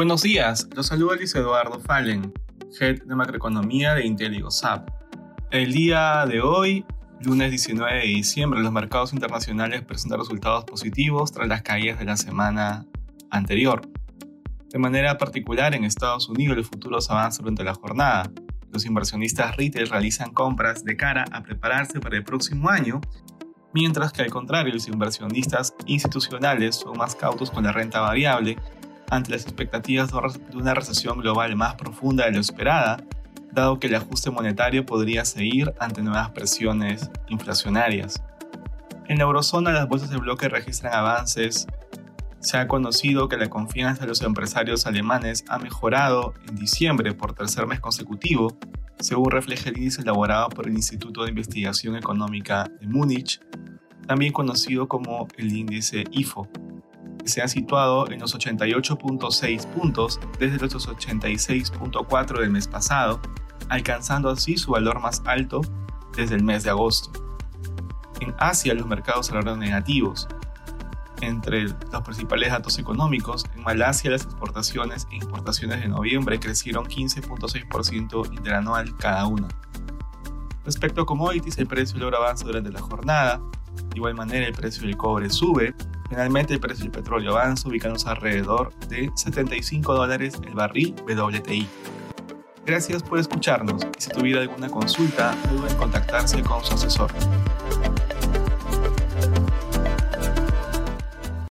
Buenos días, los saluda Luis Eduardo Fallen, Head de Macroeconomía de IntelliGoSap. El día de hoy, lunes 19 de diciembre, los mercados internacionales presentan resultados positivos tras las caídas de la semana anterior. De manera particular, en Estados Unidos los futuros avanzan durante la jornada. Los inversionistas retail realizan compras de cara a prepararse para el próximo año, mientras que al contrario, los inversionistas institucionales son más cautos con la renta variable ante las expectativas de una recesión global más profunda de lo esperada, dado que el ajuste monetario podría seguir ante nuevas presiones inflacionarias. En la eurozona las bolsas de bloque registran avances. Se ha conocido que la confianza de los empresarios alemanes ha mejorado en diciembre por tercer mes consecutivo, según refleja el índice elaborado por el Instituto de Investigación Económica de Múnich, también conocido como el índice IFO se ha situado en los 88.6 puntos desde los 86.4 del mes pasado, alcanzando así su valor más alto desde el mes de agosto. En Asia los mercados cerraron negativos. Entre los principales datos económicos, en Malasia las exportaciones e importaciones de noviembre crecieron 15.6% interanual cada una. Respecto a commodities, el precio del oro avanza durante la jornada. De igual manera, el precio del cobre sube, Finalmente, el precio del petróleo avanza, ubicándose alrededor de 75 dólares el barril WTI. Gracias por escucharnos y si tuviera alguna consulta, no duden en contactarse con su asesor.